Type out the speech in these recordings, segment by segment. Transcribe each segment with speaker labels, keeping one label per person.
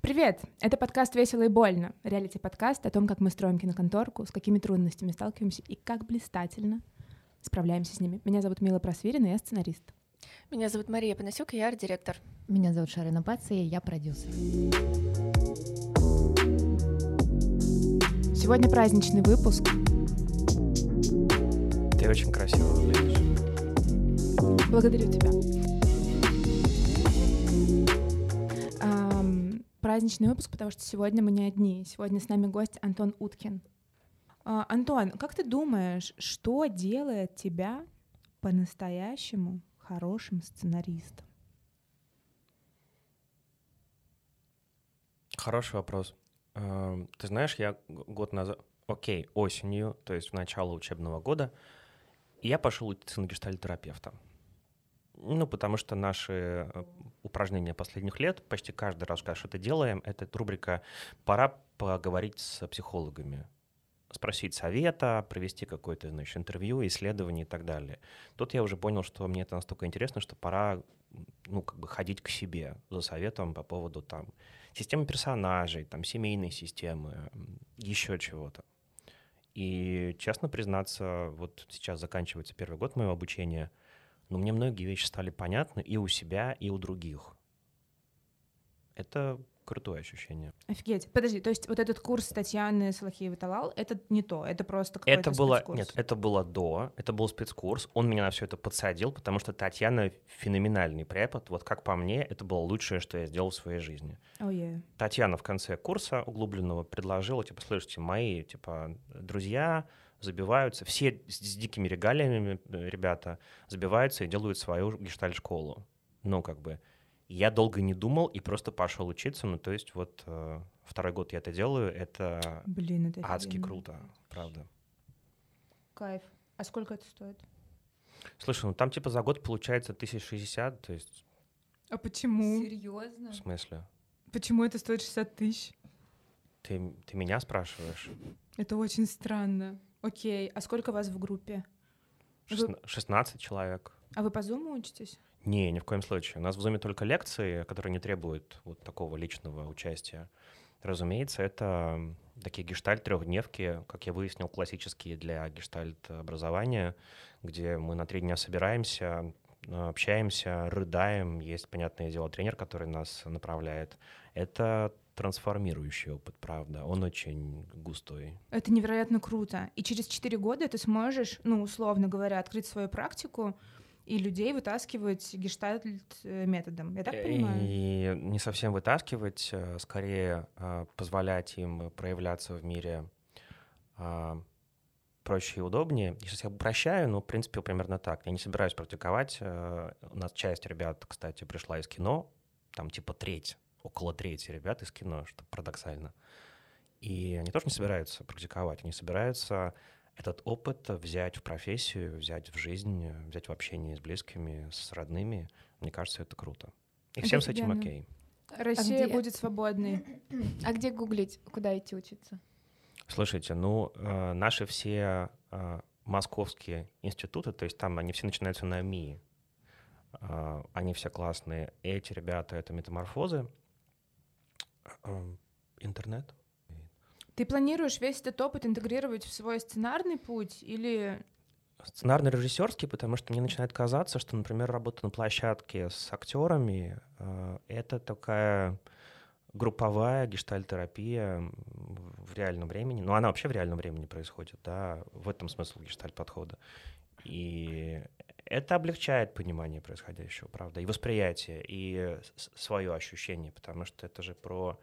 Speaker 1: Привет! Это подкаст «Весело и больно». Реалити-подкаст о том, как мы строим киноконторку, с какими трудностями сталкиваемся и как блистательно справляемся с ними. Меня зовут Мила Просвирина, я сценарист.
Speaker 2: Меня зовут Мария Панасюк, я арт-директор.
Speaker 3: Меня зовут Шарина Паци, я продюсер.
Speaker 1: Сегодня праздничный выпуск.
Speaker 4: Ты очень красиво выглядишь.
Speaker 1: Благодарю тебя. Праздничный выпуск, потому что сегодня мы не одни. Сегодня с нами гость Антон Уткин. А, Антон, как ты думаешь, что делает тебя по-настоящему хорошим сценаристом?
Speaker 4: Хороший вопрос. Эм, Ты знаешь, я год назад, окей, осенью, то есть в начало учебного года, я пошел учиться на гештальтерапевта. Ну, потому что наши упражнения последних лет, почти каждый раз, когда что-то делаем, это рубрика «Пора поговорить с психологами». Спросить совета, провести какое-то, значит, интервью, исследование и так далее. Тут я уже понял, что мне это настолько интересно, что пора, ну, как бы ходить к себе за советом по поводу там системы персонажей, там, семейной системы, еще чего-то. И, честно признаться, вот сейчас заканчивается первый год моего обучения, но мне многие вещи стали понятны и у себя, и у других. Это крутое ощущение.
Speaker 1: Офигеть. Подожди, то есть вот этот курс Татьяны Салахиевой-Талал, это не то, это просто какой-то
Speaker 4: Это было,
Speaker 1: спецкурс.
Speaker 4: нет, это было до, это был спецкурс, он меня на все это подсадил, потому что Татьяна феноменальный препод, вот как по мне, это было лучшее, что я сделал в своей жизни.
Speaker 1: Oh, yeah.
Speaker 4: Татьяна в конце курса углубленного предложила, типа, слушайте, мои, типа, друзья забиваются, все с, с дикими регалиями э, ребята забиваются и делают свою гештальт-школу. Ну, как бы, я долго не думал и просто пошел учиться, ну, то есть вот э, второй год я это делаю, это
Speaker 1: Блин, это
Speaker 4: адски
Speaker 1: офигенно.
Speaker 4: круто, правда.
Speaker 1: Кайф. А сколько это стоит?
Speaker 4: Слушай, ну там типа за год получается 1060, то есть
Speaker 1: А почему?
Speaker 3: Серьезно?
Speaker 4: в смысле?
Speaker 1: Почему это стоит 60 тысяч?
Speaker 4: Ты, ты меня спрашиваешь?
Speaker 1: Это очень странно. Окей, а сколько вас в группе? Вы-
Speaker 4: Шестна- 16 человек.
Speaker 1: А вы по зуму учитесь?
Speaker 4: Не, ни в коем случае. У нас в Зуме только лекции, которые не требуют вот такого личного участия. Разумеется, это такие гештальт трехдневки, как я выяснил, классические для гештальт образования, где мы на три дня собираемся, общаемся, рыдаем. Есть, понятное дело, тренер, который нас направляет. Это трансформирующий опыт, правда. Он очень густой.
Speaker 1: Это невероятно круто. И через 4 года ты сможешь, ну, условно говоря, открыть свою практику и людей вытаскивать гештальт э, методом. Я так понимаю?
Speaker 4: И не совсем вытаскивать, э, скорее э, позволять им проявляться в мире проще и удобнее. Я сейчас я упрощаю, но, в принципе, примерно так. Я не собираюсь практиковать. Э, У нас часть ребят, кстати, пришла из кино, там типа треть, около трети ребят из кино, что парадоксально. И они тоже не собираются практиковать, они собираются этот опыт взять в профессию, взять в жизнь, взять в общении с близкими, с родными. Мне кажется, это круто. И всем с этим окей.
Speaker 1: Россия
Speaker 2: где-
Speaker 1: будет свободной.
Speaker 2: А где гуглить, куда идти учиться?
Speaker 4: Слушайте, ну, э, наши все э, московские институты, то есть там они все начинаются на МИ, э, они все классные. Эти ребята — это метаморфозы. Э, Интернет?
Speaker 1: Ты планируешь весь этот опыт интегрировать в свой сценарный путь или...
Speaker 4: Сценарно-режиссерский, потому что мне начинает казаться, что, например, работа на площадке с актерами э, это такая групповая гештальтерапия в реальном времени. Ну, она вообще в реальном времени происходит, да, в этом смысл гештальт-подхода. И это облегчает понимание происходящего, правда, и восприятие, и свое ощущение, потому что это же про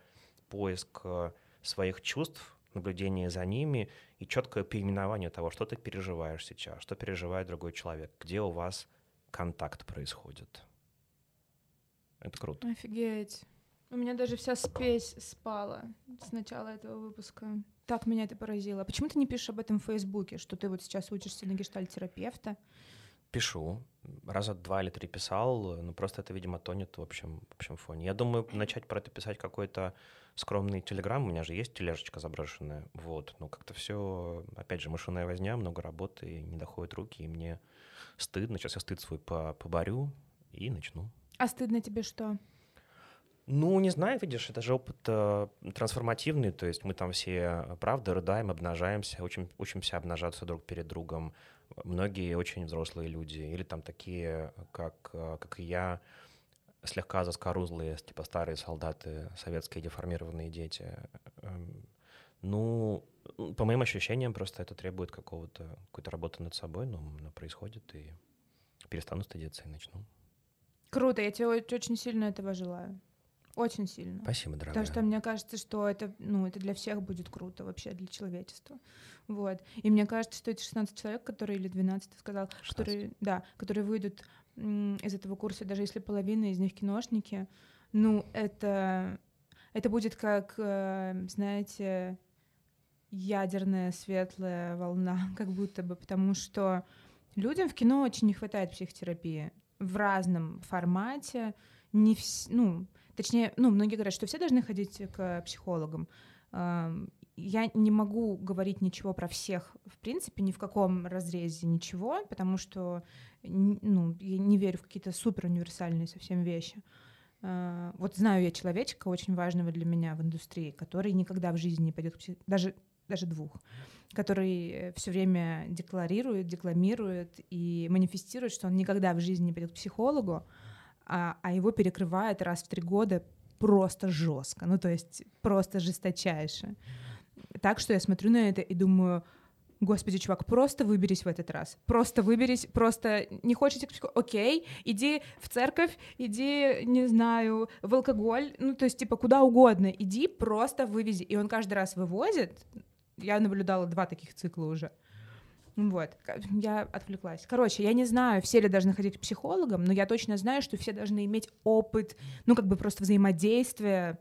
Speaker 4: поиск э, своих чувств, наблюдение за ними и четкое переименование того, что ты переживаешь сейчас, что переживает другой человек, где у вас контакт происходит. Это круто.
Speaker 1: Офигеть. У меня даже вся спесь спала с начала этого выпуска. Так меня это поразило. Почему ты не пишешь об этом в Фейсбуке, что ты вот сейчас учишься на гештальт-терапевта?
Speaker 4: Пишу. Раза два или три писал, но просто это, видимо, тонет в общем, в общем фоне. Я думаю, начать про это писать какой-то скромный телеграм. У меня же есть тележечка заброшенная. Вот. Но как-то все, опять же, машинная возня, много работы, не доходят руки, и мне стыдно. Сейчас я стыд свой по- поборю и начну.
Speaker 1: А стыдно тебе что?
Speaker 4: Ну, не знаю, видишь, это же опыт э, трансформативный, то есть мы там все, правда, рыдаем, обнажаемся, учим, учимся обнажаться друг перед другом. Многие очень взрослые люди, или там такие, как, э, как и я, слегка заскорузлые, типа старые солдаты, советские деформированные дети. Эм, ну, по моим ощущениям, просто это требует какого-то, какой-то работы над собой, но она происходит, и перестану стыдиться и начну.
Speaker 1: Круто, я тебе очень сильно этого желаю. Очень сильно.
Speaker 4: Спасибо, дорогая.
Speaker 1: Потому что мне кажется, что это, ну, это для всех будет круто вообще, для человечества. Вот. И мне кажется, что эти 16 человек, которые, или 12, ты сказал,
Speaker 4: 16.
Speaker 1: которые, да, которые выйдут из этого курса, даже если половина из них киношники, ну, это, это будет как, э, знаете, ядерная светлая волна, как будто бы, потому что людям в кино очень не хватает психотерапии в разном формате, не вс... ну, точнее, ну, многие говорят, что все должны ходить к психологам. Ам, Я не могу говорить ничего про всех, в принципе, ни в каком разрезе ничего, потому что ну, я не верю в какие-то супер универсальные совсем вещи. А, Вот знаю я человечка очень важного для меня в индустрии, который никогда в жизни не пойдет к псих... даже даже двух, который все время декларирует, декламирует и манифестирует, что он никогда в жизни не пойдет к психологу, а, а его перекрывает раз в три года просто жестко, ну то есть просто жесточайше. Так что я смотрю на это и думаю, Господи, чувак, просто выберись в этот раз. Просто выберись, просто не хочешь? Окей, иди в церковь, иди, не знаю, в алкоголь, ну, то есть, типа, куда угодно. Иди, просто вывези. И он каждый раз вывозит. Я наблюдала два таких цикла уже. Вот, я отвлеклась. Короче, я не знаю, все ли должны ходить к психологам, но я точно знаю, что все должны иметь опыт, ну, как бы просто взаимодействия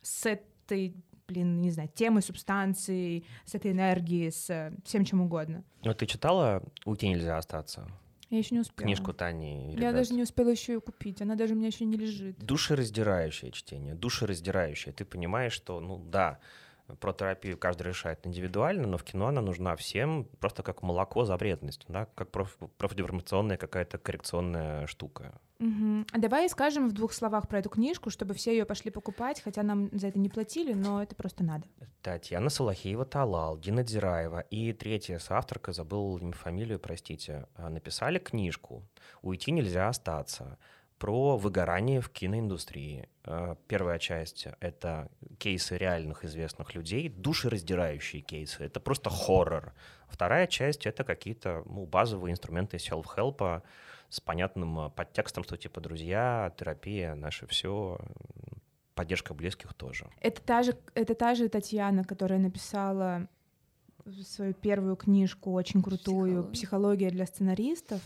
Speaker 1: с этой, блин, не знаю, темой, субстанцией, с этой энергией, с э, всем чем угодно.
Speaker 4: Ну, ты читала «Уйти нельзя остаться»?
Speaker 1: Я еще не успела.
Speaker 4: Книжку Тани и
Speaker 1: Я
Speaker 4: ребят?
Speaker 1: даже не успела еще ее купить, она даже у меня еще не лежит.
Speaker 4: Душераздирающее чтение, душераздирающее. Ты понимаешь, что, ну да, про терапию каждый решает индивидуально, но в кино она нужна всем просто как молоко за вредность, да, как проф- профдеформационная какая-то коррекционная штука.
Speaker 1: А давай скажем в двух словах про эту книжку, чтобы все ее пошли покупать, хотя нам за это не платили, но это просто надо.
Speaker 4: Татьяна Салахиева-Талал, Дина Дзираева и третья соавторка, забыл фамилию, простите, а, написали книжку «Уйти нельзя остаться» про выгорание в киноиндустрии. А, Первая часть — это кейсы реальных известных людей, душераздирающие кейсы. Это просто хоррор. Вторая часть — это какие-то ну, базовые инструменты селф-хелпа с понятным а, подтекстом, что типа друзья, терапия, наше все, поддержка близких тоже.
Speaker 1: Это та же, это та же Татьяна, которая написала свою первую книжку, очень крутую
Speaker 2: Психология.
Speaker 1: «Психология для сценаристов».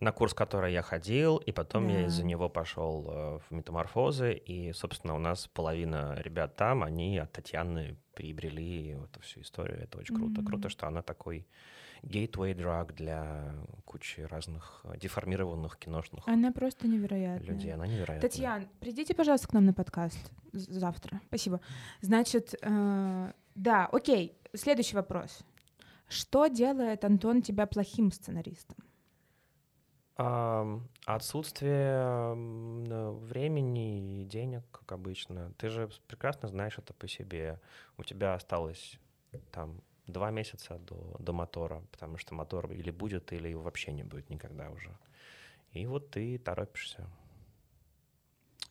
Speaker 4: На курс, который я ходил, и потом я
Speaker 1: Да.
Speaker 4: из-за него пошел э, в метаморфозы, и, собственно, у нас половина ребят там, они от Татьяны приобрели эту всю историю. Это очень круто.
Speaker 1: Мгм.
Speaker 4: Круто, что она такой gateway drug для кучи разных э, деформированных киношных
Speaker 1: Она просто невероятная.
Speaker 4: людей. Она невероятная.
Speaker 1: Татьян, придите, пожалуйста, к нам на подкаст завтра. Спасибо. Значит, э, да, окей. Следующий вопрос. Что делает Антон тебя плохим сценаристом?
Speaker 4: Отсутствие времени и денег, как обычно. Ты же прекрасно знаешь это по себе. У тебя осталось там два месяца до, до мотора, потому что мотор или будет, или его вообще не будет никогда уже. И вот ты торопишься.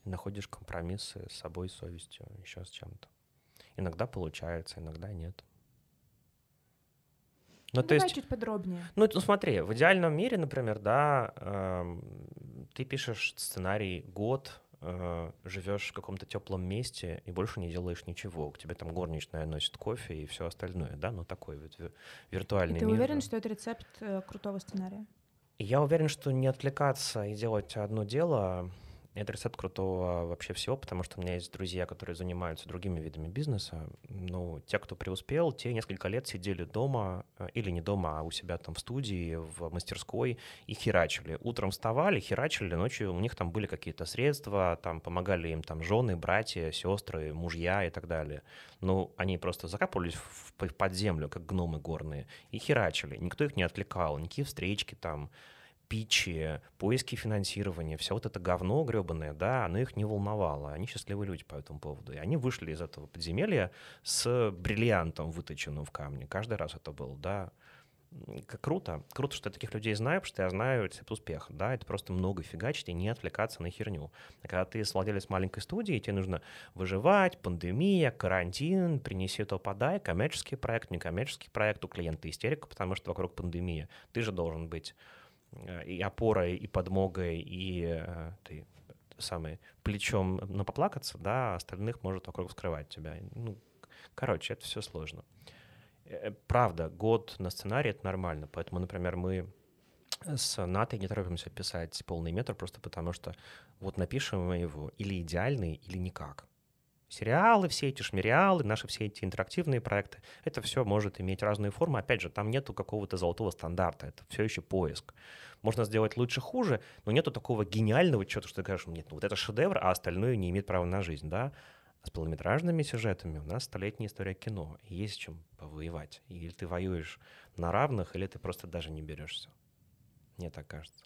Speaker 4: Находишь компромиссы с собой, совестью, еще с чем-то. Иногда получается, иногда нет. Ну, то
Speaker 1: Давай
Speaker 4: есть
Speaker 1: чуть подробнее.
Speaker 4: ну, ну, смотри, в идеальном мире, например, да, эм, ты пишешь сценарий год, э, живешь в каком-то теплом месте и больше не делаешь ничего. К тебе там горничная носит кофе и все остальное, да, ну такой вот ви-
Speaker 1: И
Speaker 4: виртуальный
Speaker 1: ты
Speaker 4: мир.
Speaker 1: уверен, что это рецепт э, крутого сценария?
Speaker 4: Я уверен, что не отвлекаться и делать одно дело — это рецепт крутого вообще всего, потому что у меня есть друзья, которые занимаются другими видами бизнеса. Ну, те, кто преуспел, те несколько лет сидели дома, э, или не дома, а у себя там в студии, в мастерской, и херачили. Утром вставали, херачили, ночью у них там были какие-то средства, там помогали им там жены, братья, сестры, мужья и так далее. Ну, они просто закапывались в, под землю, как гномы горные, и херачили. Никто их не отвлекал, никакие встречки там, питчи, поиски финансирования, все вот это говно гребаное, да, оно их не волновало. Они счастливые люди по этому поводу. И они вышли из этого подземелья с бриллиантом, выточенным в камне. Каждый раз это был, да. Как круто. Круто, что я таких людей знаю, потому что я знаю рецепт успеха, да, это просто много фигачить и не отвлекаться на херню. А когда ты владелец маленькой студии, тебе нужно выживать, пандемия, карантин, принеси то подай, коммерческий проект, некоммерческий проект, у клиента истерика, потому что вокруг пандемия. Ты же должен быть и опорой, и подмогой, и э, ты самый плечом на поплакаться, да, а остальных может вокруг скрывать тебя. Ну, короче, это все сложно. Э, правда, год на сценарий — это нормально. Поэтому, например, мы с Натой не торопимся писать полный метр, просто потому что вот напишем мы его или идеальный, или никак сериалы, все эти шмериалы, наши все эти интерактивные проекты, это все может иметь разные формы. Опять же, там нету какого-то золотого стандарта, это все еще поиск. Можно сделать лучше, хуже, но нету такого гениального чего-то, что ты говоришь, нет, ну вот это шедевр, а остальное не имеет права на жизнь, да. А с полнометражными сюжетами у нас столетняя история кино, и есть чем повоевать. Или ты воюешь на равных, или ты просто даже не берешься. Мне так кажется.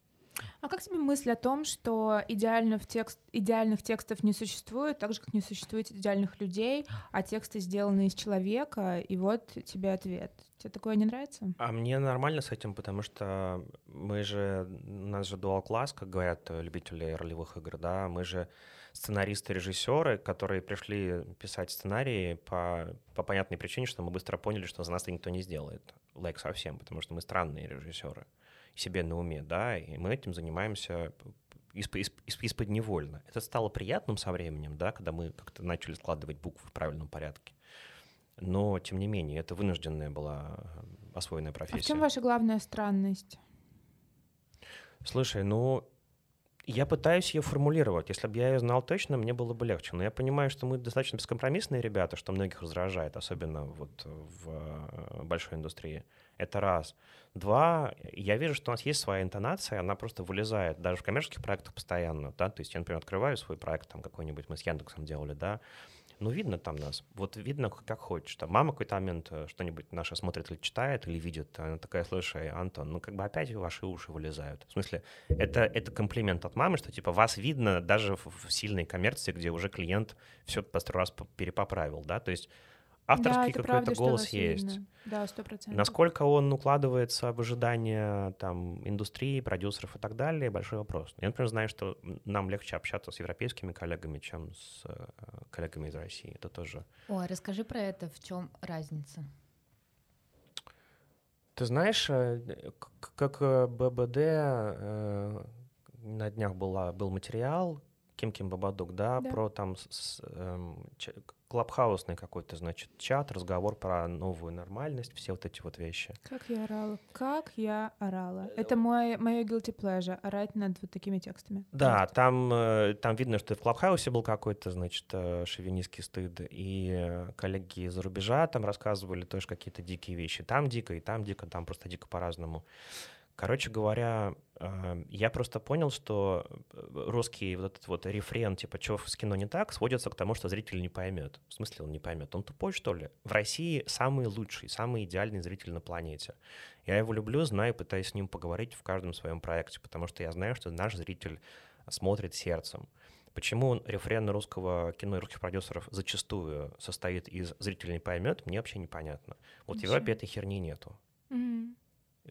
Speaker 1: А как тебе мысль о том, что идеально в текст, идеальных текстов не существует, так же, как не существует идеальных людей, а тексты сделаны из человека, и вот тебе ответ. Тебе такое не нравится?
Speaker 4: А мне нормально с этим, потому что мы же, у нас же дуал класс, как говорят любители ролевых игр, да, мы же сценаристы, режиссеры, которые пришли писать сценарии по, по понятной причине, что мы быстро поняли, что за нас никто не сделает. Лайк like совсем, потому что мы странные режиссеры себе на уме, да, и мы этим занимаемся из-под невольно. Это стало приятным со временем, да, когда мы как-то начали складывать буквы в правильном порядке. Но, тем не менее, это вынужденная была э, освоенная профессия. А в
Speaker 1: чем ваша главная странность?
Speaker 4: Слушай, ну, я пытаюсь ее формулировать. Если бы я ее знал точно, мне было бы легче. Но я понимаю, что мы достаточно бескомпромиссные ребята, что многих раздражает, особенно вот в э, большой индустрии. Это раз. Два, я вижу, что у нас есть своя интонация, она просто вылезает даже в коммерческих проектах постоянно, да, то есть я, например, открываю свой проект, там какой-нибудь мы с Яндексом делали, да, ну, видно там нас, вот видно, как хочешь. Там мама какой-то момент э, что-нибудь наша смотрит или читает, или видит, она такая, слушай, Антон, ну, как бы опять ваши уши вылезают. В смысле, это, это комплимент от мамы, что, типа, вас видно даже в, в сильной коммерции, где уже клиент все по сто раз перепоправил, да, то есть авторский да, какой-то голос есть. Видно.
Speaker 1: Да, сто процентов.
Speaker 4: Насколько он укладывается в ожидания там, индустрии, продюсеров и так далее, большой вопрос. Я, например, знаю, что нам легче общаться с европейскими коллегами, чем с э, коллегами из России. Это тоже...
Speaker 3: О, расскажи про это, в чем разница?
Speaker 4: Ты знаешь, э, как э, ББД на днях была, был материал, Ким Ким Бабадук, да, да. про там с, эм, клабхаусный какой-то, значит, чат, разговор про новую нормальность, все вот эти вот вещи.
Speaker 1: Как я орала, как я орала. Это мой, мое guilty pleasure, орать над вот такими текстами.
Speaker 4: Да, там, э, там видно, что в клабхаусе был какой-то, значит, э, шовинистский стыд, и коллеги из-за рубежа там рассказывали тоже какие-то дикие вещи. Там дико, и там дико, там просто дико по-разному. Короче говоря, а, я просто понял, что э, русский вот этот вот рефрен, типа, что с кино не так, сводится к тому, что зритель не поймет. В смысле он не поймет? Он тупой, что ли? В России самый лучший, самый идеальный зритель на планете. Я его люблю, знаю, пытаюсь с ним поговорить в каждом своем проекте, потому что я знаю, что наш зритель смотрит сердцем. Почему рефрен русского кино и русских продюсеров зачастую состоит из «зритель не поймет», мне вообще непонятно. Вот Ничего. в Европе этой херни нету. Mm-hmm.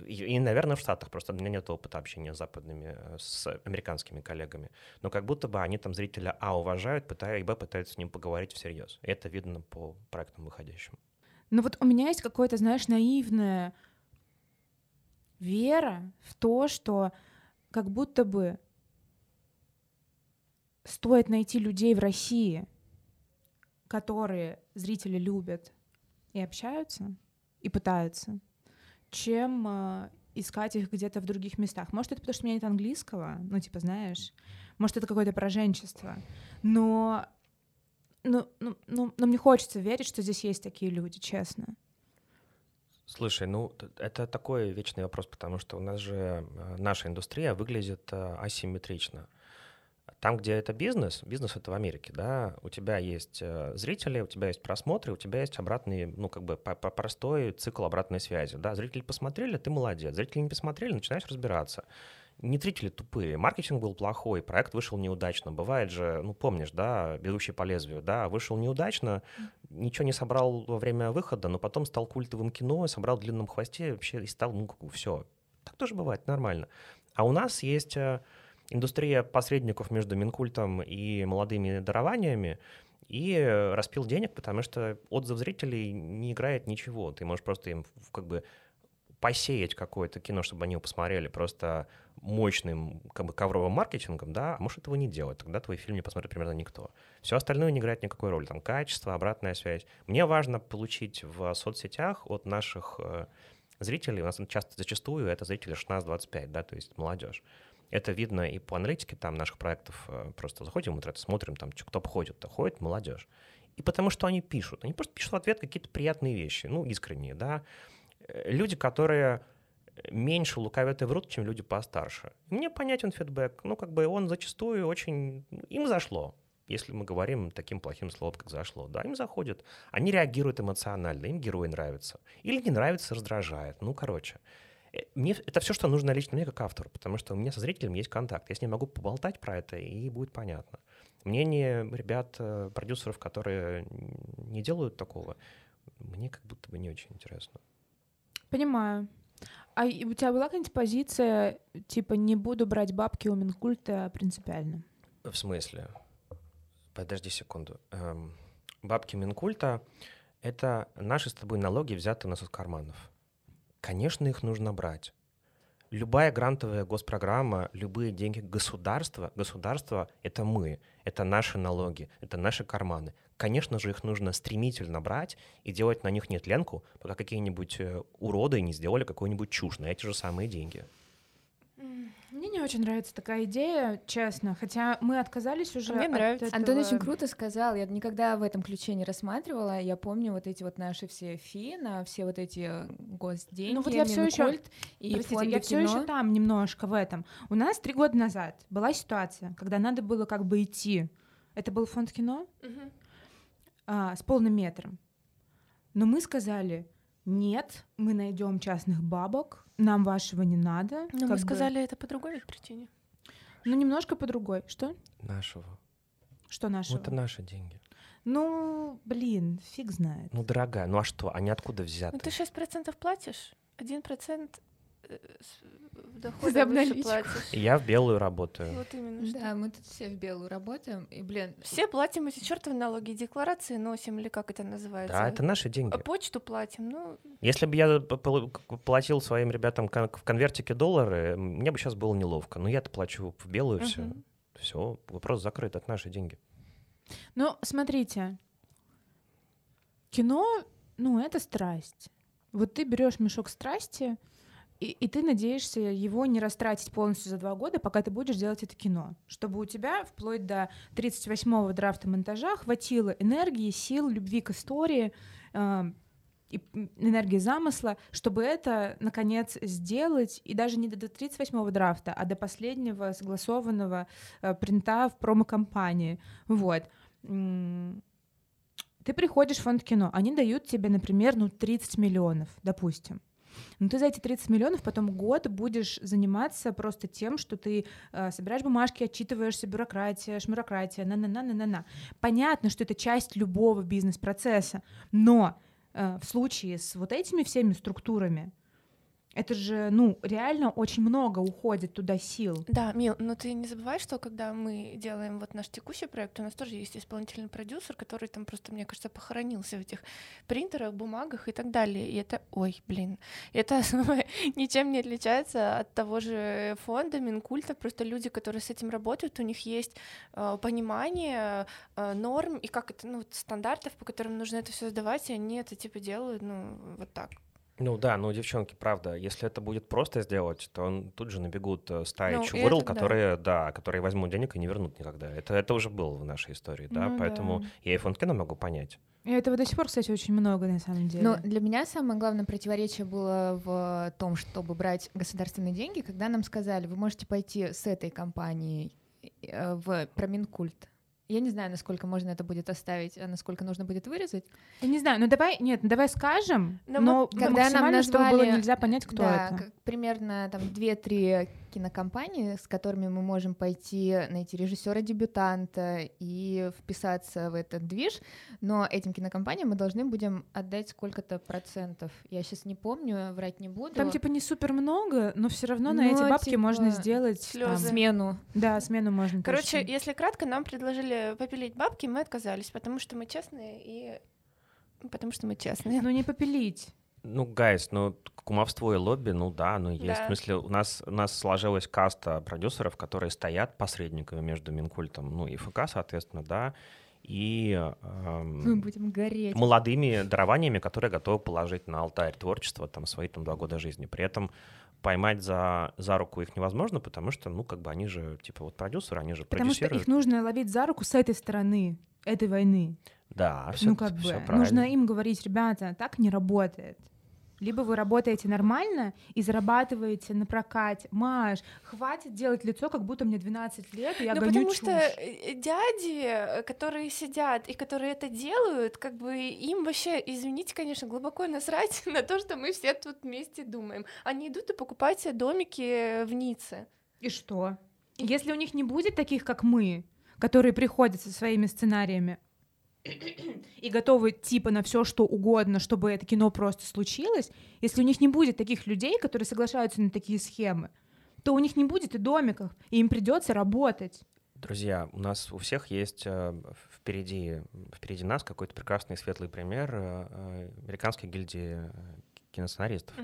Speaker 4: И, и, наверное, в Штатах просто у меня нет опыта общения с западными, э, с американскими коллегами. Но как будто бы они там зрителя А уважают, пытаются, и Б пытаются с ним поговорить всерьез. И это видно по проектам выходящим.
Speaker 1: Ну вот у меня есть какое-то, знаешь, наивная вера в то, что как будто бы стоит найти людей в России, которые зрители любят и общаются, и пытаются, чем э, искать их где-то в других местах. Может, это потому, что у меня нет английского, ну, типа, знаешь, может, это какое-то пораженчество, но, ну, ну, ну, но мне хочется верить, что здесь есть такие люди, честно.
Speaker 4: Слушай, ну это такой вечный вопрос, потому что у нас же э, наша индустрия выглядит э, асимметрично. Там, где это бизнес, бизнес это в Америке, да, у тебя есть э, зрители, у тебя есть просмотры, у тебя есть обратный, ну, как бы по -по простой цикл обратной связи, да, зрители посмотрели, ты молодец, зрители не посмотрели, начинаешь разбираться. не зрители тупые. Маркетинг был плохой, проект вышел неудачно. Бывает же, ну помнишь, да, «Бегущий по лезвию», да, вышел неудачно, ничего не собрал во время выхода, но потом стал культовым кино, собрал в длинном хвосте вообще и стал, ну, все. Так тоже бывает, нормально. А у нас есть э, индустрия посредников между Минкультом и молодыми дарованиями, и распил денег, потому что отзыв зрителей не играет ничего. Ты можешь просто им как бы посеять какое-то кино, чтобы они его посмотрели просто мощным как бы ковровым маркетингом, да, а можешь этого не делать, тогда твой фильм не посмотрит примерно никто. Все остальное не играет никакой роли, там качество, обратная связь. Мне важно получить в соцсетях от наших э, зрителей, у нас часто зачастую это зрители 16-25, да, то есть молодежь. Это видно и по аналитике там наших проектов. Э, просто заходим в интернет, смотрим, там, кто ходит, то ходит молодежь. И потому что они пишут. Они просто пишут в ответ какие-то приятные вещи, ну, искренние, да. Э, люди, которые меньше лукавят и врут, чем люди постарше. Мне понятен фидбэк. Ну, как бы он зачастую очень... Им зашло, если мы говорим таким плохим словом, как зашло. Да, им заходит. Они реагируют эмоционально, им герой нравится. Или не нравится, раздражает. Ну, короче. Э, мне, это все, что нужно лично мне как автору, потому что у меня со зрителем есть контакт. Я с ним могу поболтать про это, и будет понятно. Мнение ребят, э, продюсеров, которые не делают такого, мне как будто бы не очень интересно.
Speaker 1: Понимаю. А у тебя была какая-нибудь позиция, типа, не буду брать бабки у Минкульта принципиально?
Speaker 4: В смысле? Подожди секунду. Эм, бабки Минкульта — это наши с тобой налоги, взятые у нас из карманов. Конечно, их нужно брать. Любая грантовая госпрограмма, любые деньги государства, государство — это мы, это наши налоги, это наши карманы. Конечно же, их нужно стремительно брать и делать на них нетленку, пока какие-нибудь э, уроды не сделали какую-нибудь чушь на эти же самые деньги.
Speaker 1: Мне не очень нравится такая идея, честно. Хотя мы отказались уже.
Speaker 2: Мне нравится.
Speaker 1: Этого...
Speaker 3: Антон очень круто сказал. Я никогда в этом ключе не рассматривала. Я помню вот эти вот наши все фи на все вот эти э, госденьги.
Speaker 1: Ну вот я все еще и Простите, я все еще там немножко в этом. У нас три года назад была ситуация, когда надо было как бы идти. Это был фонд кино угу. а, с полным метром. Но мы сказали, нет, мы найдем частных бабок, нам вашего не надо.
Speaker 2: Но мы бы... сказали это по другой причине.
Speaker 1: Ну, немножко по другой. Что?
Speaker 4: Нашего.
Speaker 1: Что нашего?
Speaker 4: Ну, это наши деньги.
Speaker 1: Ну, блин, фиг знает.
Speaker 4: Ну, дорогая, ну а что? Они откуда взяты?
Speaker 2: Ну, ты 6% платишь, 1% дохода выше платишь.
Speaker 4: Я в белую работаю.
Speaker 2: Вот именно.
Speaker 3: Что. Да, мы тут все в белую работаем. И, блин,
Speaker 2: все платим эти чертовы налоги, декларации носим, или как это называется?
Speaker 4: Да, это наши деньги. А
Speaker 2: почту платим, ну...
Speaker 4: Если бы я платил своим ребятам в конвертике доллары, мне бы сейчас было неловко. Но я-то плачу в белую все. Все, вопрос закрыт, это наши деньги.
Speaker 1: Ну, смотрите, кино, ну, это страсть. Вот ты берешь мешок страсти, и, и ты надеешься его не растратить полностью за два года, пока ты будешь делать это кино. Чтобы у тебя вплоть до 38-го драфта монтажа хватило энергии, сил, любви к истории, э, и энергии замысла, чтобы это, наконец, сделать, и даже не до 38-го драфта, а до последнего согласованного э, принта в промо-компании. Вот. Ты приходишь в фонд кино, они дают тебе, например, ну, 30 миллионов, допустим. Но ты за эти 30 миллионов потом год будешь заниматься просто тем, что ты э, собираешь бумажки, отчитываешься, бюрократия, шмюрократия, на-на-на-на-на-на. Понятно, что это часть любого бизнес-процесса, но э, в случае с вот этими всеми структурами это же, ну, реально очень много уходит туда сил.
Speaker 2: Да, Мил, но ты не забывай, что когда мы делаем вот наш текущий проект, у нас тоже есть исполнительный продюсер, который там просто, мне кажется, похоронился в этих принтерах, бумагах и так далее. И это, ой, блин, это ничем не отличается от того же фонда, Минкульта. Просто люди, которые с этим работают, у них есть э, понимание э, норм и как это, ну, стандартов, по которым нужно это все сдавать, и они это типа делают, ну, вот так.
Speaker 4: Ну да, ну девчонки, правда, если это будет просто сделать, то он, тут же набегут э, стаи ну, чувырл, которые, да. да, которые возьмут денег и не вернут никогда. Это, это уже было в нашей истории, да, ну, поэтому да. я и фонд кино могу понять.
Speaker 1: И этого до сих пор, кстати, очень много на самом деле.
Speaker 3: Но для меня самое главное противоречие было в том, чтобы брать государственные деньги, когда нам сказали, вы можете пойти с этой компанией э, в проминкульт я не знаю, насколько можно это будет оставить, а насколько нужно будет вырезать.
Speaker 1: Я не знаю, ну давай, нет, ну давай скажем, но, но когда нам назвали, чтобы было нельзя понять, кто
Speaker 3: да,
Speaker 1: это.
Speaker 3: Как, примерно там две-три кинокомпании, с которыми мы можем пойти найти режиссера-дебютанта и вписаться в этот движ, но этим кинокомпаниям мы должны будем отдать сколько-то процентов. Я сейчас не помню, врать не буду.
Speaker 1: Там типа не супер много, но все равно на
Speaker 3: Но,
Speaker 1: эти бабки
Speaker 3: типа,
Speaker 1: можно сделать там-
Speaker 3: смену.
Speaker 1: Да, смену можно.
Speaker 2: Короче,
Speaker 1: точно.
Speaker 2: если кратко, нам предложили попилить бабки, мы отказались, потому что мы честные и потому что мы честные.
Speaker 1: ну не попилить.
Speaker 4: Ну, гайс, ну, кумовство и лобби, ну да, ну есть.
Speaker 2: Да.
Speaker 4: В смысле, у нас, у нас сложилась каста продюсеров, которые стоят посредниками между Минкультом, ну и ФК, соответственно, да, и эм,
Speaker 3: Мы будем гореть.
Speaker 4: молодыми дарованиями, которые готовы положить на алтарь творчества там свои там два года жизни. При этом поймать за, за руку их невозможно, потому что, ну, как бы они же, типа, вот продюсеры, они же
Speaker 1: Потому что их нужно ловить за руку с этой стороны этой войны.
Speaker 4: Да, все,
Speaker 1: ну как бы нужно им говорить, ребята, так не работает. Либо вы работаете нормально и зарабатываете на прокате. Маш, хватит делать лицо, как будто мне 12 лет, и я
Speaker 2: ну,
Speaker 1: гоню
Speaker 2: потому
Speaker 1: чушь.
Speaker 2: что э, дяди, э, которые сидят и которые это делают, как бы им вообще, извините, конечно, глубоко насрать на то, что мы все тут вместе думаем. Они идут и покупают себе домики в Ницце.
Speaker 1: И что? Если у них не будет таких, как мы, которые приходят со своими сценариями и готовы типа на все что угодно, чтобы это кино просто случилось, если у них не будет таких людей, которые соглашаются на такие схемы, то у них не будет и домиков, и им придется работать.
Speaker 4: Друзья, у нас у всех есть э, впереди, впереди нас какой-то прекрасный светлый пример э, э, американской гильдии киносценаристов,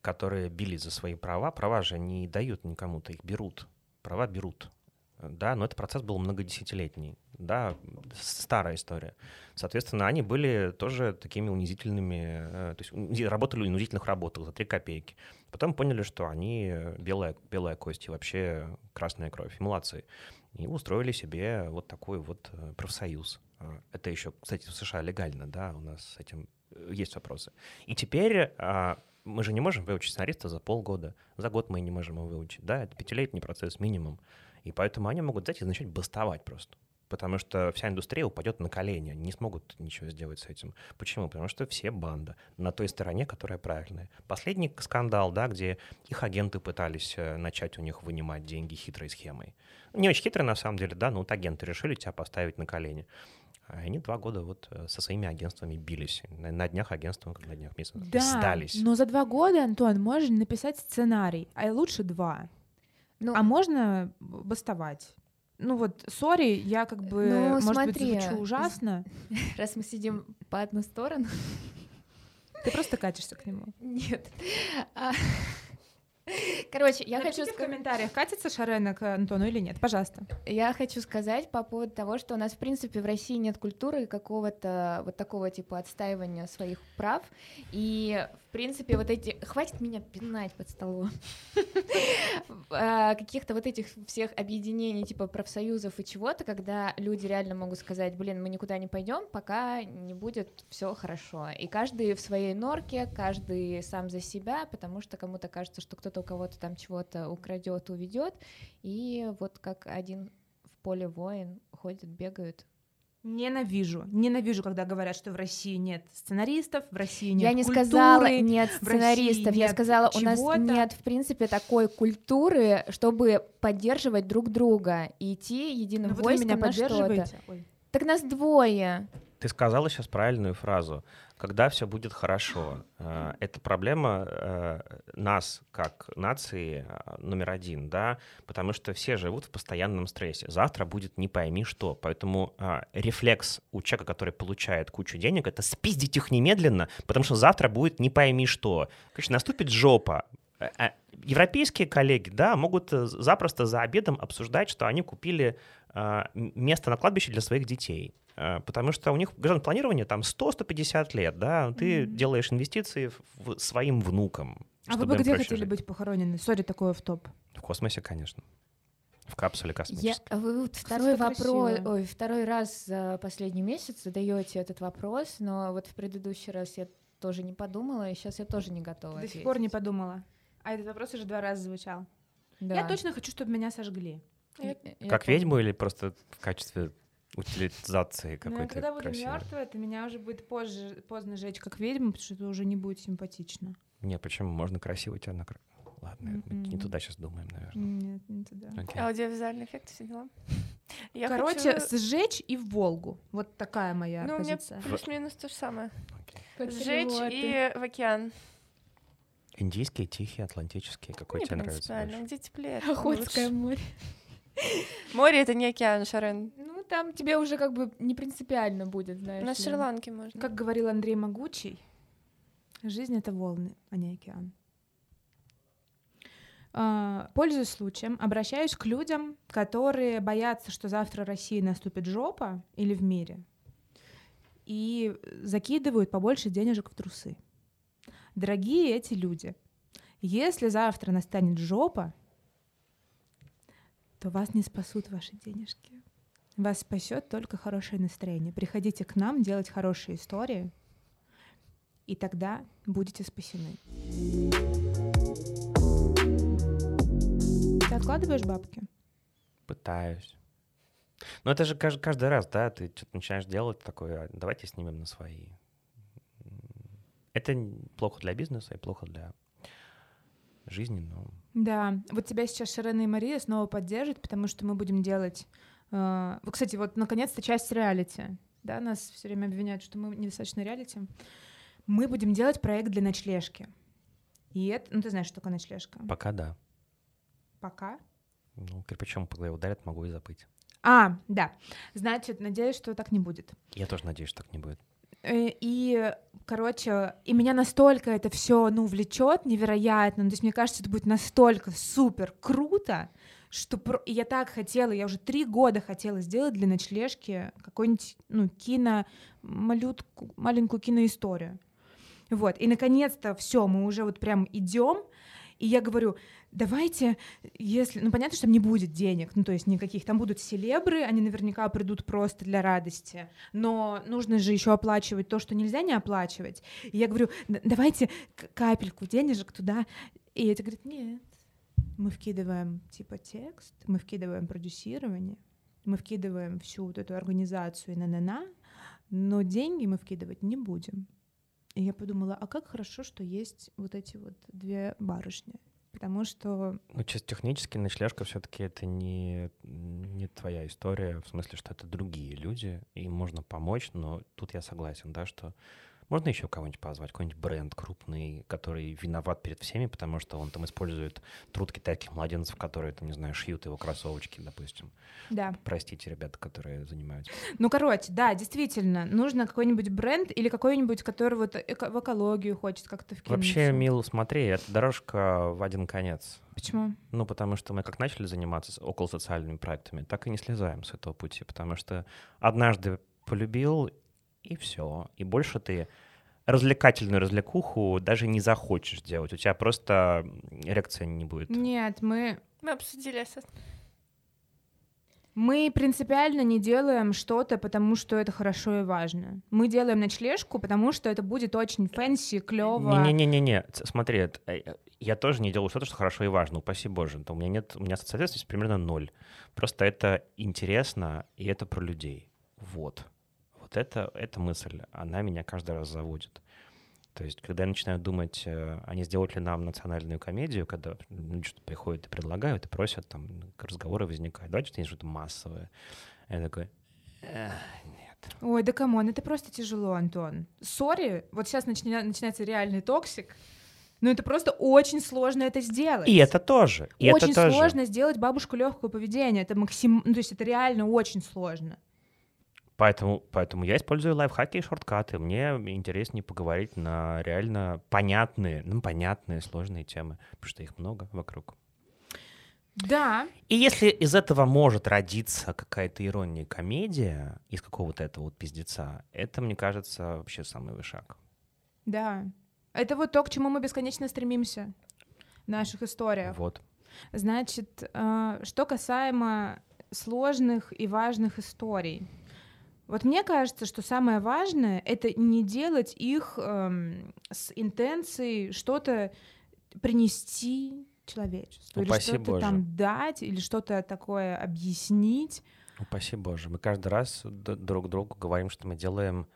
Speaker 4: которые бились за свои права. Права же не дают никому-то, их берут. Права берут. Да, но этот процесс был многодесятилетний. Да, старая история. Соответственно, они были тоже такими унизительными, э, то есть работали в унизительных работах за три копейки. Потом поняли, что они э, белая, белая кость и вообще красная кровь. Молодцы. И устроили себе вот такой вот э, профсоюз. А, Это еще, кстати, в США легально, да, у нас с этим есть вопросы. И теперь а, мы же не можем выучить сценариста за полгода, за год мы не можем его выучить, да, это пятилетний процесс минимум. И поэтому они могут взять и начать бастовать просто. Потому что вся индустрия упадет на колени, они не смогут ничего сделать с этим. Почему? Потому что все банда на той стороне, которая правильная. Последний скандал, да, где их агенты пытались э, начать у них вынимать деньги хитрой схемой. Не очень хитрой на самом деле, да, но вот агенты решили тебя поставить на колени. А они два года вот э, со своими агентствами бились. На, на днях агентства, как на днях месяцев,
Speaker 1: Да,
Speaker 4: сдались.
Speaker 1: но за два года, Антон, можно написать сценарий, а лучше два.
Speaker 3: Ну,
Speaker 1: А можно бастовать. Ну вот, сори, я как бы,
Speaker 3: Ну,
Speaker 1: может
Speaker 3: смотри,
Speaker 1: быть, звучу ужасно.
Speaker 3: раз мы сидим по одну сторону,
Speaker 1: Ты просто катишься к нему.
Speaker 3: нет. А, Короче, я хочу,
Speaker 1: Напишите в
Speaker 3: ска-
Speaker 1: комментариях, катится Шарена к Антону или нет, пожалуйста.
Speaker 3: я хочу сказать по поводу того, что у нас, в принципе, в России нет культуры какого-то вот такого типа отстаивания своих прав. И, в принципе, вот эти... Хватит меня пинать под столом. А, Каких-то вот этих всех объединений типа профсоюзов и чего-то, когда люди реально могут сказать, блин, мы никуда не пойдем, пока не будет все хорошо. И каждый в своей норке, каждый сам за себя, потому что кому-то кажется, что кто-то у кого-то там чего-то украдет, уведет. И вот как один в поле воин ходят, бегают.
Speaker 1: Ненавижу. Ненавижу, когда говорят, что в России нет сценаристов, в России нет
Speaker 3: я не
Speaker 1: культуры.
Speaker 3: сказала нет сценаристов, я
Speaker 1: нет
Speaker 3: сказала, у нас нет, в принципе, такой культуры, чтобы поддерживать друг друга и идти единым
Speaker 1: Ну вот вы
Speaker 3: войском
Speaker 1: меня
Speaker 3: на что-то. Так нас двое.
Speaker 4: Ты сказала сейчас правильную фразу. Когда все будет хорошо. Э, Это проблема э, нас, как нации, э, номер один, да, потому что все живут в постоянном стрессе. Завтра будет не пойми что. Поэтому рефлекс у человека, который получает кучу денег, это спиздить их немедленно, потому что завтра будет не пойми что. Короче, наступит жопа. Европейские коллеги, да, могут запросто за обедом обсуждать, что они купили место на кладбище для своих детей. Э, Потому что у них горизонт планирования там 100-150 лет, да, ты
Speaker 1: Мгм.
Speaker 4: делаешь инвестиции в- своим внукам.
Speaker 1: А вы бы где хотели
Speaker 4: жить.
Speaker 1: быть похоронены? Сори, такое в топ.
Speaker 4: В космосе, конечно. В капсуле
Speaker 3: Я,
Speaker 4: космической.
Speaker 3: вы вот второй вопрос,
Speaker 1: красиво.
Speaker 3: ой, второй раз за последний месяц задаете этот вопрос, но вот в предыдущий раз я тоже не подумала, и сейчас я тоже не готова.
Speaker 1: До сих пор не подумала. А этот вопрос уже два раза звучал.
Speaker 3: Да.
Speaker 1: Я точно хочу, чтобы меня сожгли.
Speaker 3: Я- я
Speaker 4: Как
Speaker 3: помню.
Speaker 4: ведьму или просто в качестве утилизации
Speaker 1: я
Speaker 4: какой-то
Speaker 1: когда буду
Speaker 4: красивой?
Speaker 1: мертвая, то меня уже будет позже, поздно жечь как ведьму, потому что это уже не будет симпатично.
Speaker 4: Не, почему? Можно красиво тебя накрыть. Ладно. Нет, мы не
Speaker 1: М-м.
Speaker 4: туда сейчас думаем, наверное.
Speaker 1: Нет, не туда.
Speaker 4: Окей.
Speaker 2: Аудиовизуальный эффект, все дела. Я
Speaker 1: Короче,
Speaker 2: хочу-
Speaker 1: сжечь и в Волгу. Вот такая моя
Speaker 2: ну, у меня
Speaker 1: позиция.
Speaker 2: плюс-минус то же самое.
Speaker 4: Окей.
Speaker 2: Сжечь и в океан.
Speaker 4: Индийский, тихий, атлантический. Какой
Speaker 2: не
Speaker 4: тебе нравится больше?
Speaker 2: где теплее.
Speaker 3: Охотское
Speaker 2: лучше.
Speaker 3: море.
Speaker 2: Море — это не океан, Шарен.
Speaker 3: Ну, там тебе уже как бы не принципиально будет, знаешь.
Speaker 2: На. Шри-Ланке можно.
Speaker 1: Как говорил Андрей Могучий, жизнь — это волны, а не океан. А, Пользуясь случаем, обращаюсь к людям, которые боятся, что завтра в России наступит жопа или в мире, и закидывают побольше денежек в трусы. Дорогие эти люди, если завтра настанет жопа, то вас не спасут ваши денежки. Вас спасет только хорошее настроение. Приходите к нам делать хорошие истории, и тогда будете спасены. Ты откладываешь бабки?
Speaker 4: Пытаюсь. Но это же кажд- каждый раз, да, ты что-то начинаешь делать такое, «А, давайте снимем на свои. Это плохо для бизнеса и плохо для жизни, но
Speaker 1: Да. Вот тебя сейчас Ширена и Мария снова поддержат, потому что мы будем делать... э, Кстати, вот наконец-то часть реалити. Да, нас все время обвиняют, что мы недостаточно реалити. Мы будем делать проект для ночлежки. И это... Ну, ты знаешь, что такое ночлежка.
Speaker 4: пока да.
Speaker 1: Пока.
Speaker 4: Ну, кирпичом по голове ударят, могу и забыть.
Speaker 1: А, да. Значит, надеюсь, что так не будет.
Speaker 4: Я тоже надеюсь, что так не будет.
Speaker 1: Э, И, короче, и меня настолько это все, ну, влечет невероятно. Ну, то есть мне кажется, это будет настолько супер круто, что про... я так хотела, я уже три года хотела сделать для ночлежки какой-нибудь, ну, кино, малютку, маленькую киноисторию. Вот, и наконец-то все, мы уже вот прям идем, и я говорю, давайте, если, ну понятно, что там не будет денег, ну то есть никаких, там будут селебры, они наверняка придут просто для радости, но нужно же еще оплачивать то, что нельзя не оплачивать. И я говорю, «Д- давайте капельку денежек туда, и эти говорят, нет, мы вкидываем типа текст, мы вкидываем продюсирование, мы вкидываем всю вот эту организацию и на-на-на, но деньги мы вкидывать не будем. И я подумала, а как хорошо, что есть вот эти вот две барышни. Потому что,
Speaker 4: Ну, чисто технически ночлежка все-таки это не, не твоя история, в смысле, что это другие люди, им можно помочь, но тут я согласен, да, что можно еще кого-нибудь позвать, какой-нибудь бренд крупный, который виноват перед всеми, потому что он там использует труд китайских младенцев, которые, там, не знаю, шьют его кроссовочки, допустим.
Speaker 1: да.
Speaker 4: Простите, ребята, которые занимаются.
Speaker 1: Ну, короче, да, действительно, нужно какой-нибудь бренд или какой-нибудь, который вот эко- в экологию хочет как-то вкинуться.
Speaker 4: Вообще, Мил, смотри, это дорожка в один конец.
Speaker 1: Почему?
Speaker 4: Ну, потому что мы как начали заниматься около социальными проектами, так и не слезаем с этого пути, потому что однажды полюбил, и все. И больше ты развлекательную развлекуху даже не захочешь делать. У тебя просто эрекция не будет.
Speaker 1: Нет, мы,
Speaker 2: Мы обсудили это.
Speaker 1: мы принципиально не делаем что-то, потому что это хорошо и важно. Мы делаем ночлежку, потому что это будет очень fancy, клево.
Speaker 4: Не-не-не-не, смотри, э, э, я тоже не делаю что-то, что хорошо и важно, упаси боже. У меня нет, у меня соцответственность примерно ноль. Просто это интересно, и это про людей. Вот. Вот это, эта мысль, она меня каждый раз заводит. То есть, когда я начинаю думать, э, а не сделать ли нам национальную комедию, когда люди что-то приходят и предлагают, и просят, там разговоры возникают, давайте что-нибудь что-то массовое. Я такой, «Эх, нет.
Speaker 1: Ой, да come on, это просто тяжело, Антон. Sorry, вот сейчас начня- начинается реальный toxic, но это просто очень сложно это сделать.
Speaker 4: И это тоже. И
Speaker 1: очень
Speaker 4: это тоже.
Speaker 1: сложно сделать бабушку легкого поведения. Это максим... ну, то есть это реально очень сложно.
Speaker 4: Поэтому, поэтому я использую лайфхаки и шорткаты. Мне интереснее поговорить на реально понятные, ну, понятные, сложные темы, потому что их много вокруг.
Speaker 1: Да,
Speaker 4: И если из этого может родиться какая-то ирония, комедия из какого-то этого вот пиздеца, это, мне кажется, вообще самый вышаг.
Speaker 1: да. Это вот то, к чему мы бесконечно стремимся в наших историях.
Speaker 4: Вот.
Speaker 1: Значит, э, что касаемо сложных и важных историй. Вот мне кажется, что самое важное — это не делать их эм, с интенцией что-то принести человечеству, или
Speaker 4: Упаси
Speaker 1: что-то
Speaker 4: Боже.
Speaker 1: там дать, или что-то такое объяснить.
Speaker 4: Упаси Боже. Мы каждый раз друг другу говорим, что мы делаем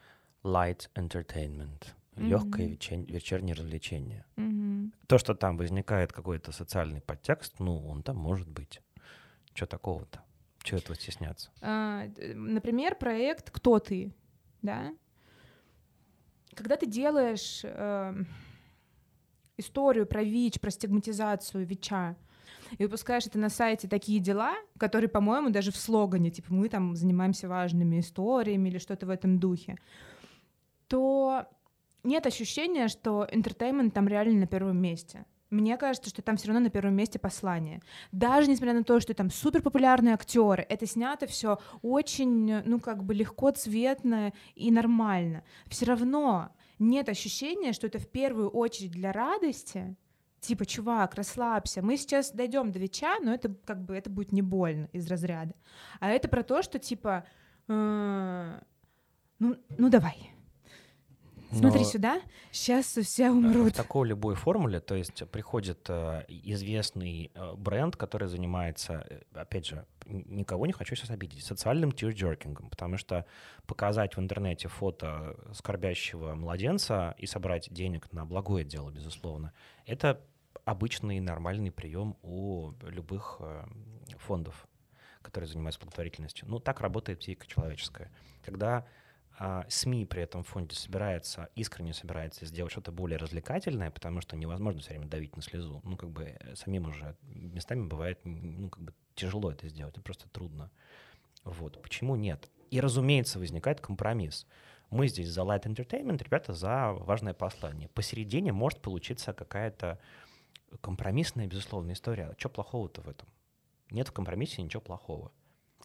Speaker 4: light entertainment, легкое
Speaker 1: Мгм.
Speaker 4: вечернее развлечение.
Speaker 1: Мгм.
Speaker 4: То, что там возникает какой-то социальный подтекст, ну, он там может быть. Что такого-то? Чего этого стесняться?
Speaker 1: А, например, проект «Кто ты?», да? Когда ты делаешь э, историю про ВИЧ, про стигматизацию ВИЧа, и выпускаешь это на сайте «Такие дела», которые, по-моему, даже в слогане, типа мы там занимаемся важными историями или что-то в этом духе, то нет ощущения, что интертеймент там реально на первом месте. Мне кажется, что там все равно на первом месте послание. Даже несмотря на то, что там супер популярные актеры, это снято все очень, ну, как бы легко, цветно и нормально. Все равно нет ощущения, что это в первую очередь для радости, типа, чувак, расслабься, мы сейчас дойдем до ВИЧа, но это как бы это будет не больно из разряда. А это про то, что типа, э, ну, ну давай, Смотри Но сюда, сейчас все умрут.
Speaker 4: В такой любой формуле, то есть приходит э, известный э, бренд, который занимается, э, опять же, никого не хочу сейчас обидеть, социальным тирджеркингом, потому что показать в интернете фото скорбящего младенца и собрать денег на благое дело, безусловно, это обычный нормальный прием у любых э, фондов, которые занимаются благотворительностью. Ну, так работает психика человеческая. Когда а, СМИ при этом фонде собирается, искренне собирается сделать что-то более развлекательное, потому что невозможно все время давить на слезу. Ну, как бы э, самим уже местами бывает, ну, как бы тяжело это сделать, это просто трудно. Вот. Почему нет? И, разумеется, возникает компромисс. Мы здесь за light entertainment, ребята за важное послание. Посередине может получиться какая-то компромиссная, безусловно, история. Что плохого-то в этом? Нет в компромиссе ничего плохого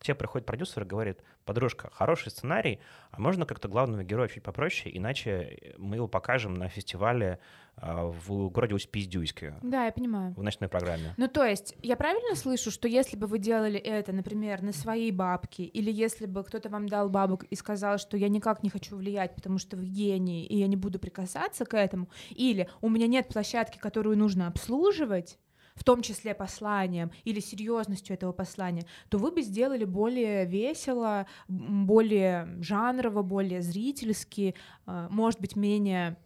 Speaker 4: тебе приходит продюсер и говорит, подружка, хороший сценарий, а можно как-то главного героя чуть попроще, иначе мы его покажем на фестивале э, в городе Усть-Пиздюйске.
Speaker 1: Да, я понимаю.
Speaker 4: В ночной программе.
Speaker 1: Ну, то есть, я правильно слышу, что если бы вы делали это, например, на свои бабки, или если бы кто-то вам дал бабок и сказал, что я никак не хочу влиять, потому что вы гений, и я не буду прикасаться к этому, или у меня нет площадки, которую нужно обслуживать, в том числе посланием или серьезностью этого послания, то вы бы сделали более весело, более жанрово, более зрительски, а, может быть, менее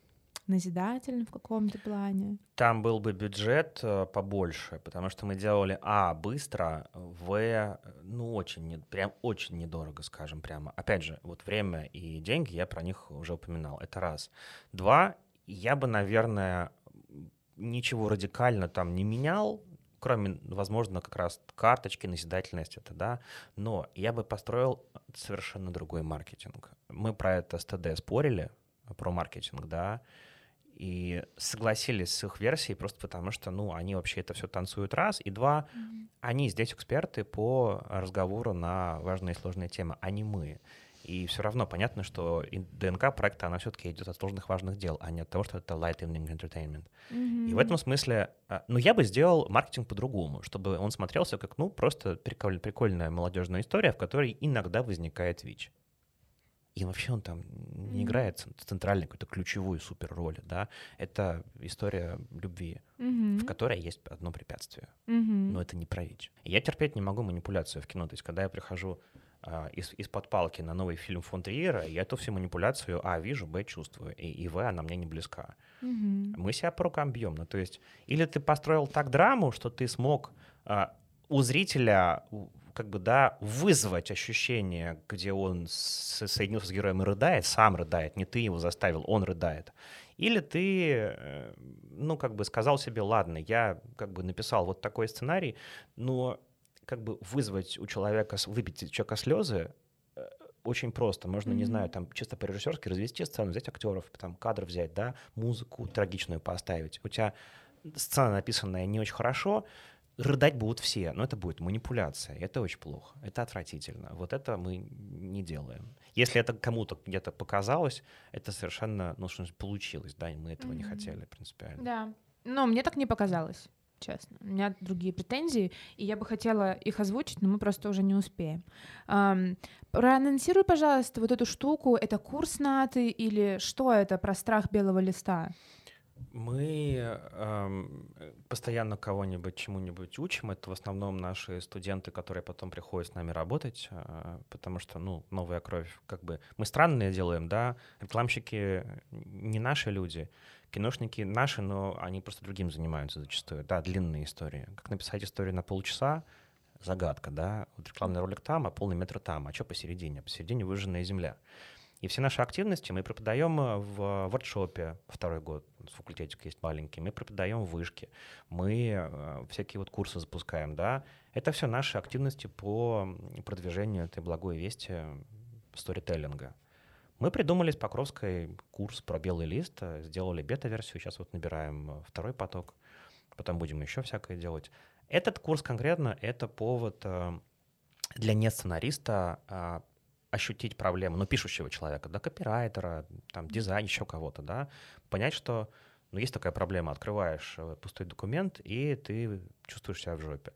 Speaker 1: назидательно в каком-то плане.
Speaker 4: Там был бы бюджет э, побольше, потому что мы делали а быстро, в ну очень не, прям очень недорого, скажем прямо. Опять же, вот время и деньги я про них уже упоминал. Это раз. Два. Я бы, наверное, ничего радикально там не менял, кроме, возможно, как раз карточки, назидательность это, да, но я бы построил совершенно другой маркетинг. Мы про это с ТД спорили, про маркетинг, да, и согласились с их версией просто потому, что, ну, они вообще это все танцуют раз, и два, mm-hmm. они здесь эксперты по разговору на важные и сложные темы, а не мы. И все равно понятно, что ДНК проекта, она все-таки идет от сложных важных дел, а не от того, что это light evening entertainment. Mm-hmm. И в этом смысле, а, ну, я бы сделал маркетинг по-другому, чтобы он смотрелся как, ну, просто приколь, прикольная молодежная история, в которой иногда возникает ВИЧ. И вообще он там не mm-hmm. играет центральной какой-то ключевую супер роли, да. Это история любви, mm-hmm. в которой есть одно препятствие. Mm-hmm. Но это не про ВИЧ. И я терпеть не могу манипуляцию в кино. То есть, когда я прихожу из, из-под палки на новый фильм фон Триера, я эту всю манипуляцию А вижу, Б чувствую, и, и В она мне не близка. Mm-hmm. Мы себя по рукам бьем. Ну, то есть, или ты построил так драму, что ты смог а, у зрителя как бы, да, вызвать ощущение, где он с, соединился с героем и рыдает, сам рыдает, не ты его заставил, он рыдает. Или ты, э, ну, как бы сказал себе, ладно, я как бы написал вот такой сценарий, но как бы вызвать у человека, выбить у человека слезы, э, очень просто. Можно, mm-hmm. не знаю, там чисто по-режиссерски развести сцену, взять актеров, там кадр взять, да, музыку трагичную поставить. У тебя сцена написанная не очень хорошо, рыдать будут все, но это будет манипуляция, это очень плохо, это отвратительно. Вот это мы не делаем. Если это кому-то где-то показалось, это совершенно, ну что получилось, да, и мы этого mm-hmm. не хотели принципиально.
Speaker 1: Да, но мне так не показалось честно. У меня другие претензии, и я бы хотела их озвучить, но мы просто уже не успеем. Um, проанонсируй, пожалуйста, вот эту штуку. Это курс НАТы или что это про страх белого листа?
Speaker 4: Мы эм, постоянно кого-нибудь чему-нибудь учим. Это в основном наши студенты, которые потом приходят с нами работать, э, потому что, ну, новая кровь, как бы мы странные делаем, да. Рекламщики не наши люди, киношники наши, но они просто другим занимаются зачастую. Да, длинные истории. Как написать историю на полчаса, загадка, да. Вот рекламный ролик там, а полный метр там. А что посередине? Посередине выжженная земля. И все наши активности мы преподаем э, в воркшопе второй год, факультетик есть маленький, мы преподаем в вышке, мы э, всякие вот курсы запускаем, да. Это все наши активности по продвижению этой благой вести сторителлинга. Мы придумали с Покровской курс про белый лист, э, сделали бета-версию, сейчас вот набираем второй поток, потом будем еще всякое делать. Этот курс конкретно — это повод для не-сценариста а, ощутить проблему, ну, пишущего человека, да, копирайтера, там, дизайн, еще кого-то, да, понять, что, ну, есть такая проблема, открываешь э, пустой документ, и ты чувствуешь себя в жопе.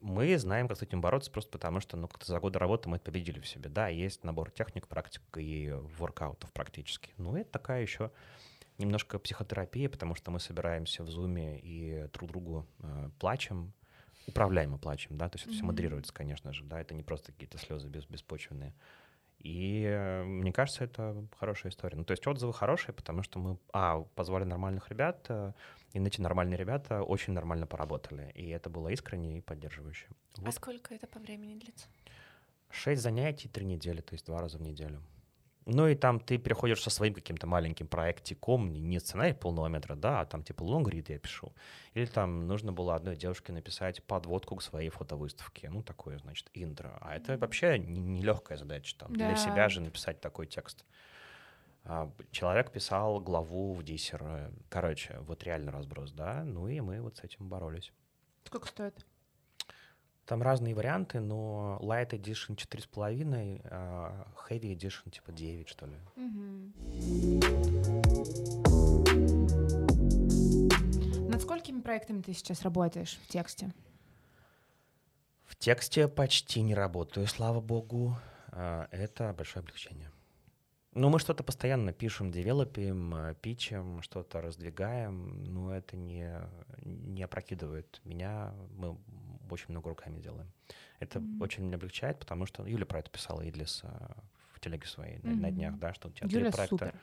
Speaker 4: Мы знаем, как с этим бороться, просто потому что, ну, как-то за годы работы мы это победили в себе. Да, есть набор техник, практик и воркаутов практически. Ну, это такая еще немножко психотерапия, потому что мы собираемся в зуме и друг другу э, плачем, управляемо плачем, да, то есть это все модерируется, конечно же, да, это не просто какие-то слезы без, беспочвенные. И э, мне кажется, это хорошая история. Ну, то есть отзывы хорошие, потому что мы, а, позвали нормальных ребят, э, и эти нормальные ребята очень нормально поработали. И это было искренне и поддерживающе.
Speaker 2: А вот. А сколько это по времени длится?
Speaker 4: Шесть занятий, три недели, то есть два раза в неделю. Ну и там ты переходишь со своим каким-то маленьким проектиком, не сценарий полного метра, да, а там типа лонгрид я пишу. Или там нужно было одной девушке написать подводку к своей фотовыставке. Ну, такое, значит, интро. А это вообще нелегкая задача там. Да. Для себя же написать такой текст. А, человек писал главу в диссер. Короче, вот реально разброс, да. Ну и мы вот с этим боролись.
Speaker 1: Сколько стоит?
Speaker 4: Там разные варианты, но Light Edition 4,5, а Heavy Edition типа 9, что ли.
Speaker 1: Над сколькими проектами ты сейчас работаешь в тексте?
Speaker 4: В тексте почти не работаю, слава богу. А, это большое облегчение. Ну, мы что-то постоянно пишем, девелопим, э, пичем, что-то раздвигаем, но это не, не опрокидывает меня. Мы очень много руками делаем. Это mm-hmm. очень меня облегчает, потому что Юля про это писала, Идлис, э, в телеге своей mm-hmm. на, на днях, да, что у тебя
Speaker 1: Юля
Speaker 4: три проекта.
Speaker 1: Супер.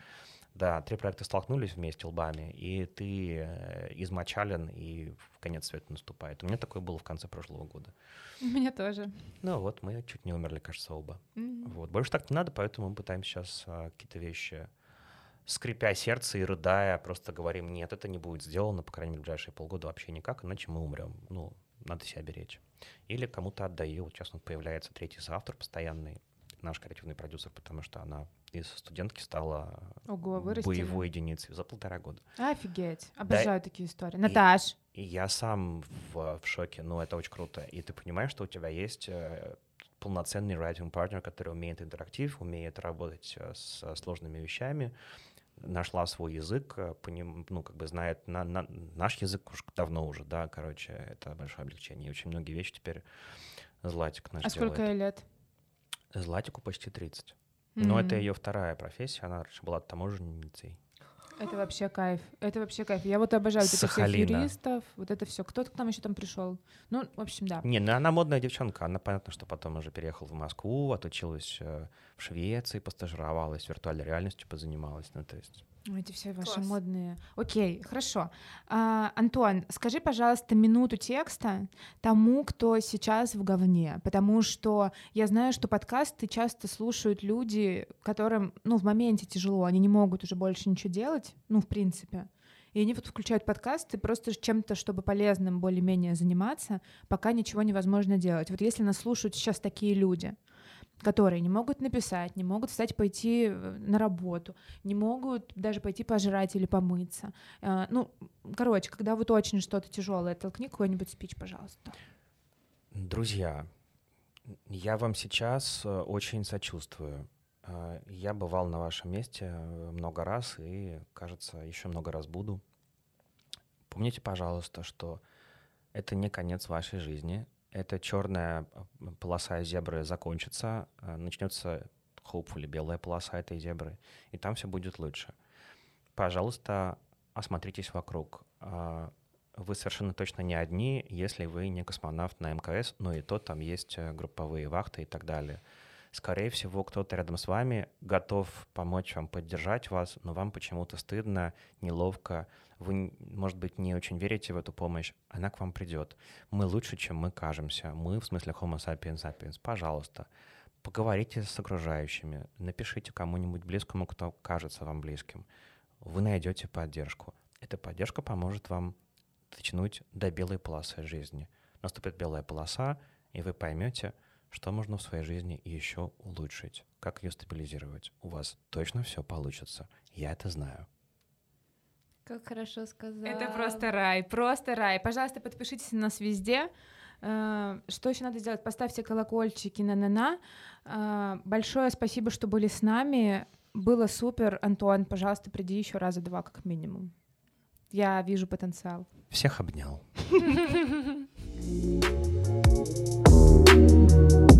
Speaker 4: Да, три проекта столкнулись вместе лбами, и ты э, измочален, и в конец света наступает. У меня такое было в конце прошлого года.
Speaker 1: У меня тоже.
Speaker 4: Ну вот, мы чуть не умерли, кажется, оба. Mm-hmm. Вот. Больше так не надо, поэтому мы пытаемся сейчас а, какие-то вещи, скрипя сердце и рыдая, просто говорим, нет, это не будет сделано, по крайней мере, в ближайшие полгода вообще никак, иначе мы умрем. Ну, надо себя беречь. Или кому-то отдаю. Вот сейчас вот появляется третий соавтор постоянный, наш креативный продюсер, потому что она из студентки стала
Speaker 1: Ого,
Speaker 4: боевой единицей за полтора года.
Speaker 1: Офигеть. Обожаю да, такие истории. Наташ.
Speaker 4: И, и я сам в, в шоке. Ну, это очень круто. И ты понимаешь, что у тебя есть э, полноценный writing партнер, который умеет интерактив, умеет работать э, с сложными вещами, нашла свой язык, э, по ним, ну, как бы знает на, на, наш язык уж давно уже, да, короче, это большое облегчение. И очень многие вещи теперь Златик наш
Speaker 1: А
Speaker 4: делает.
Speaker 1: сколько лет?
Speaker 4: Златику почти 30. Mm-hmm. Но это ее вторая профессия, она раньше была таможенницей.
Speaker 1: Это вообще кайф. Это вообще кайф. Я вот обожаю вот этих всех юристов, вот это все. Кто к нам еще там пришел? Ну, в общем, да.
Speaker 4: Не, ну она модная девчонка. Она понятно, что потом уже переехала в Москву, отучилась э, в Швеции, постажировалась, виртуальной реальностью позанималась. Ну, то есть
Speaker 1: эти все ваши Класс. модные. Окей, хорошо. А, Антон, скажи, пожалуйста, минуту текста тому, кто сейчас в говне, потому что я знаю, что подкасты часто слушают люди, которым, ну, в моменте тяжело, они не могут уже больше ничего делать, ну, в принципе. И они вот включают подкасты просто чем-то, чтобы полезным более-менее заниматься, пока ничего невозможно делать. Вот если нас слушают сейчас такие люди, которые не могут написать, не могут встать пойти э, на работу, не могут даже пойти пожрать или помыться. Э, ну, короче, когда вот очень что-то тяжелое, толкни какой-нибудь спич, пожалуйста.
Speaker 4: Друзья, я вам сейчас э, очень сочувствую. Я бывал на вашем месте много раз и, кажется, еще много раз буду. Помните, пожалуйста, что это не конец вашей жизни, эта черная полоса зебры закончится, а, начнется hopefully белая полоса этой зебры, и там все будет лучше. Пожалуйста, осмотритесь вокруг. А, вы совершенно точно не одни, если вы не космонавт на МКС, но и то там есть э, групповые вахты и так далее. Скорее всего, кто-то рядом с вами готов помочь вам, поддержать вас, но вам почему-то стыдно, неловко, вы, может быть, не очень верите в эту помощь, она к вам придет. Мы лучше, чем мы кажемся. Мы, в смысле Homo sapiens sapiens. Пожалуйста, поговорите с окружающими, напишите кому-нибудь близкому, кто кажется вам близким. Вы найдете поддержку. Эта поддержка поможет вам дотянуть до белой полосы жизни. Наступит белая полоса, и вы поймете, что можно в своей жизни еще улучшить, как ее стабилизировать. У вас точно все получится. Я это знаю.
Speaker 3: Как хорошо сказал.
Speaker 1: Это просто рай, просто рай. Пожалуйста, подпишитесь на нас везде. Э, что еще надо сделать? Поставьте колокольчики на на на. Э, большое спасибо, что были с нами. Было супер. Антуан, пожалуйста, приди еще раза два как минимум. Я вижу потенциал.
Speaker 4: Всех обнял. you